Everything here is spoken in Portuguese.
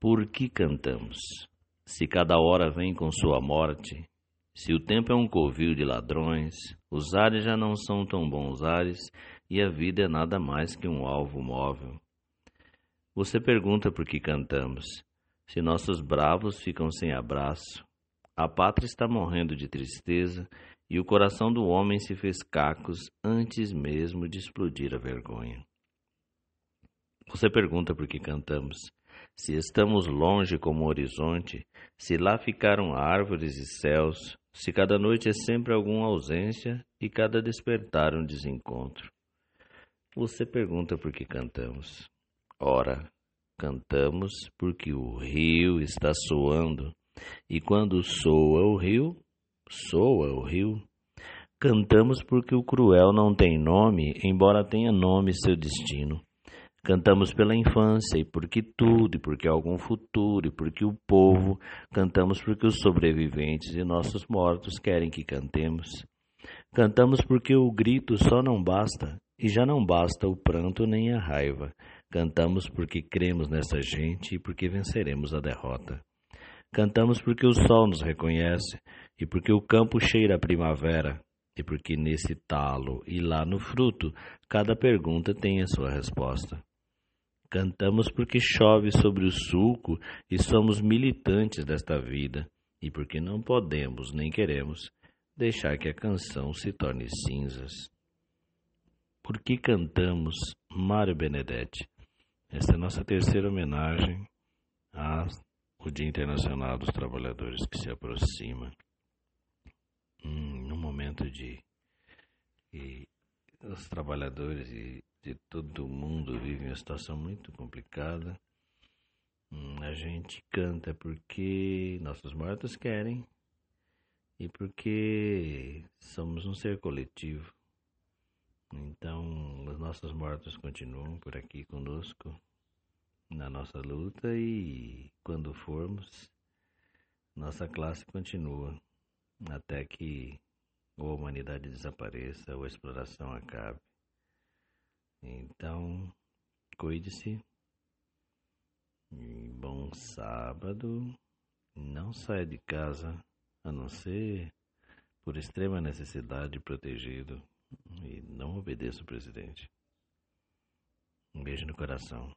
Por que cantamos? Se cada hora vem com sua morte, se o tempo é um covil de ladrões, os ares já não são tão bons ares e a vida é nada mais que um alvo móvel. Você pergunta por que cantamos. Se nossos bravos ficam sem abraço, a pátria está morrendo de tristeza e o coração do homem se fez cacos antes mesmo de explodir a vergonha. Você pergunta por que cantamos. Se estamos longe como o horizonte, se lá ficaram árvores e céus, se cada noite é sempre alguma ausência e cada despertar um desencontro. Você pergunta por que cantamos. Ora, cantamos porque o rio está soando, e quando soa o rio, soa o rio. Cantamos porque o cruel não tem nome, embora tenha nome seu destino. Cantamos pela infância e porque tudo, e porque algum futuro, e porque o povo. Cantamos porque os sobreviventes e nossos mortos querem que cantemos. Cantamos porque o grito só não basta, e já não basta o pranto nem a raiva. Cantamos porque cremos nessa gente e porque venceremos a derrota. Cantamos porque o sol nos reconhece e porque o campo cheira a primavera e porque nesse talo e lá no fruto cada pergunta tem a sua resposta. Cantamos porque chove sobre o sulco e somos militantes desta vida, e porque não podemos nem queremos deixar que a canção se torne cinzas. Por que cantamos Mário Benedetti? Esta é a nossa terceira homenagem ao Dia Internacional dos Trabalhadores que se aproxima. Hum, momento de que os trabalhadores e de todo mundo vivem uma situação muito complicada. Hum, a gente canta porque nossos mortos querem e porque somos um ser coletivo. Então, os nossos mortos continuam por aqui conosco na nossa luta e quando formos, nossa classe continua até que ou a humanidade desapareça ou a exploração acabe. Então, cuide-se. E bom sábado. Não saia de casa a não ser por extrema necessidade protegido e não obedeça o presidente. Um beijo no coração.